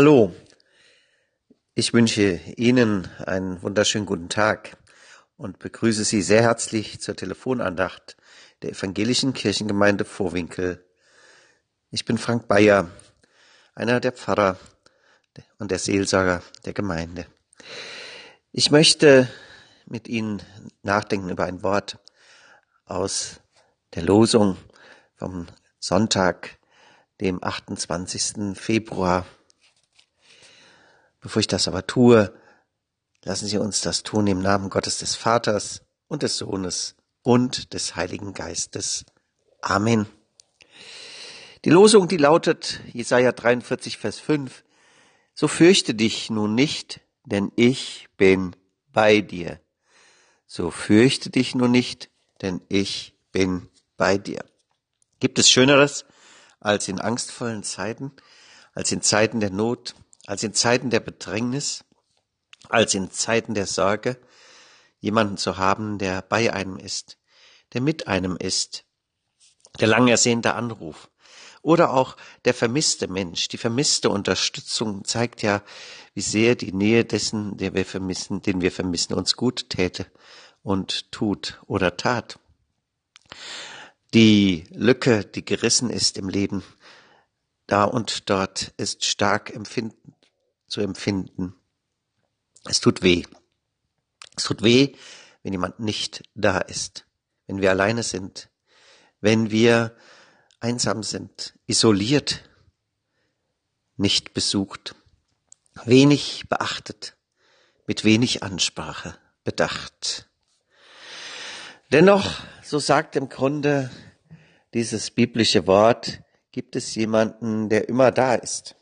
Hallo, ich wünsche Ihnen einen wunderschönen guten Tag und begrüße Sie sehr herzlich zur Telefonandacht der Evangelischen Kirchengemeinde Vorwinkel. Ich bin Frank Bayer, einer der Pfarrer und der Seelsorger der Gemeinde. Ich möchte mit Ihnen nachdenken über ein Wort aus der Losung vom Sonntag, dem 28. Februar Bevor ich das aber tue, lassen Sie uns das tun im Namen Gottes des Vaters und des Sohnes und des Heiligen Geistes. Amen. Die Losung, die lautet Jesaja 43, Vers 5. So fürchte dich nun nicht, denn ich bin bei dir. So fürchte dich nun nicht, denn ich bin bei dir. Gibt es Schöneres als in angstvollen Zeiten, als in Zeiten der Not, als in Zeiten der Bedrängnis, als in Zeiten der Sorge, jemanden zu haben, der bei einem ist, der mit einem ist, der lang ersehnte Anruf. Oder auch der vermisste Mensch, die vermisste Unterstützung zeigt ja, wie sehr die Nähe dessen, der wir vermissen, den wir vermissen, uns gut täte und tut oder tat. Die Lücke, die gerissen ist im Leben, da und dort ist stark empfinden zu empfinden. Es tut weh. Es tut weh, wenn jemand nicht da ist, wenn wir alleine sind, wenn wir einsam sind, isoliert, nicht besucht, wenig beachtet, mit wenig Ansprache bedacht. Dennoch, so sagt im Grunde dieses biblische Wort, gibt es jemanden, der immer da ist,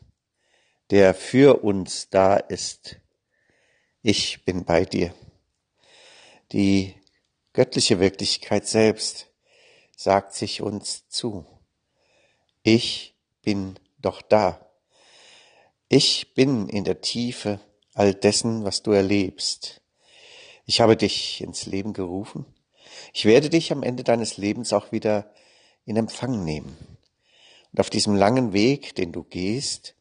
der für uns da ist. Ich bin bei dir. Die göttliche Wirklichkeit selbst sagt sich uns zu. Ich bin doch da. Ich bin in der Tiefe all dessen, was du erlebst. Ich habe dich ins Leben gerufen. Ich werde dich am Ende deines Lebens auch wieder in Empfang nehmen. Und auf diesem langen Weg, den du gehst,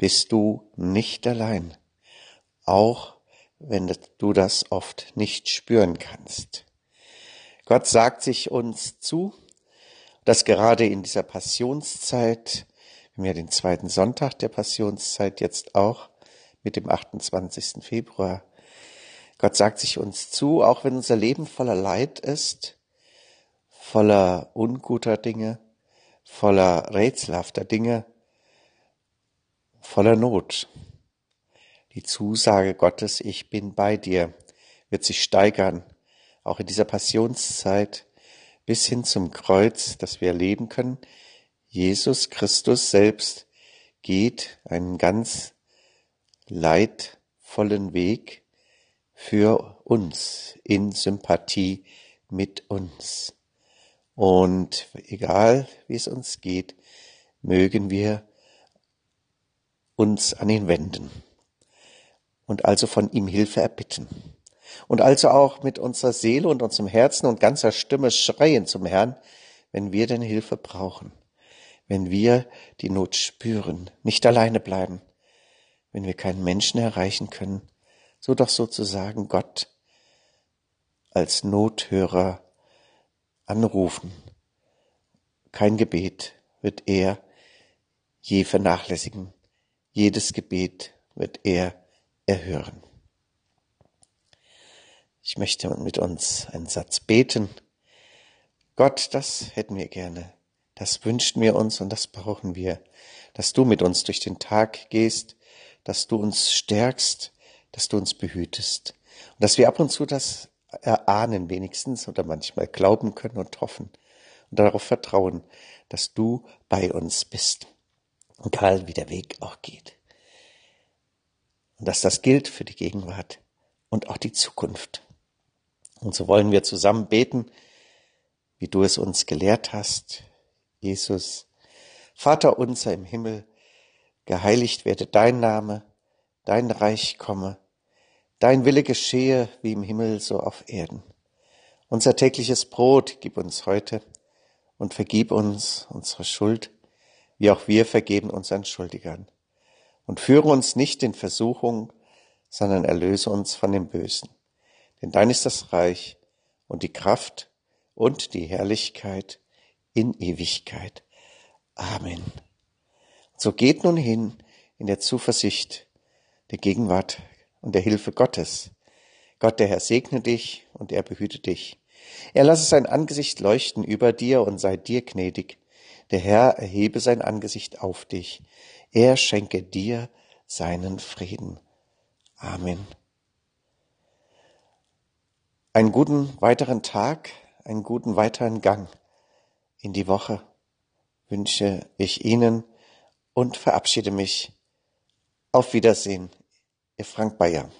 bist du nicht allein, auch wenn du das oft nicht spüren kannst. Gott sagt sich uns zu, dass gerade in dieser Passionszeit, wir haben ja den zweiten Sonntag der Passionszeit jetzt auch mit dem 28. Februar, Gott sagt sich uns zu, auch wenn unser Leben voller Leid ist, voller unguter Dinge, voller rätselhafter Dinge, voller Not. Die Zusage Gottes, ich bin bei dir, wird sich steigern, auch in dieser Passionszeit bis hin zum Kreuz, das wir erleben können. Jesus Christus selbst geht einen ganz leidvollen Weg für uns in Sympathie mit uns. Und egal wie es uns geht, mögen wir uns an ihn wenden und also von ihm Hilfe erbitten und also auch mit unserer Seele und unserem Herzen und ganzer Stimme schreien zum Herrn, wenn wir denn Hilfe brauchen, wenn wir die Not spüren, nicht alleine bleiben, wenn wir keinen Menschen erreichen können, so doch sozusagen Gott als Nothörer anrufen. Kein Gebet wird er je vernachlässigen. Jedes Gebet wird er erhören. Ich möchte mit uns einen Satz beten. Gott, das hätten wir gerne. Das wünschten wir uns und das brauchen wir. Dass du mit uns durch den Tag gehst, dass du uns stärkst, dass du uns behütest. Und dass wir ab und zu das erahnen wenigstens oder manchmal glauben können und hoffen und darauf vertrauen, dass du bei uns bist egal wie der Weg auch geht. Und dass das gilt für die Gegenwart und auch die Zukunft. Und so wollen wir zusammen beten, wie du es uns gelehrt hast, Jesus. Vater unser im Himmel, geheiligt werde dein Name, dein Reich komme, dein Wille geschehe wie im Himmel so auf Erden. Unser tägliches Brot gib uns heute und vergib uns unsere Schuld, wie auch wir vergeben unseren Schuldigern. Und führe uns nicht in Versuchung, sondern erlöse uns von dem Bösen. Denn dein ist das Reich und die Kraft und die Herrlichkeit in Ewigkeit. Amen. So geht nun hin in der Zuversicht der Gegenwart und der Hilfe Gottes. Gott, der Herr, segne dich und er behüte dich. Er lasse sein Angesicht leuchten über dir und sei dir gnädig. Der Herr erhebe sein Angesicht auf dich. Er schenke dir seinen Frieden. Amen. Einen guten weiteren Tag, einen guten weiteren Gang in die Woche wünsche ich Ihnen und verabschiede mich. Auf Wiedersehen, Ihr Frank Bayer.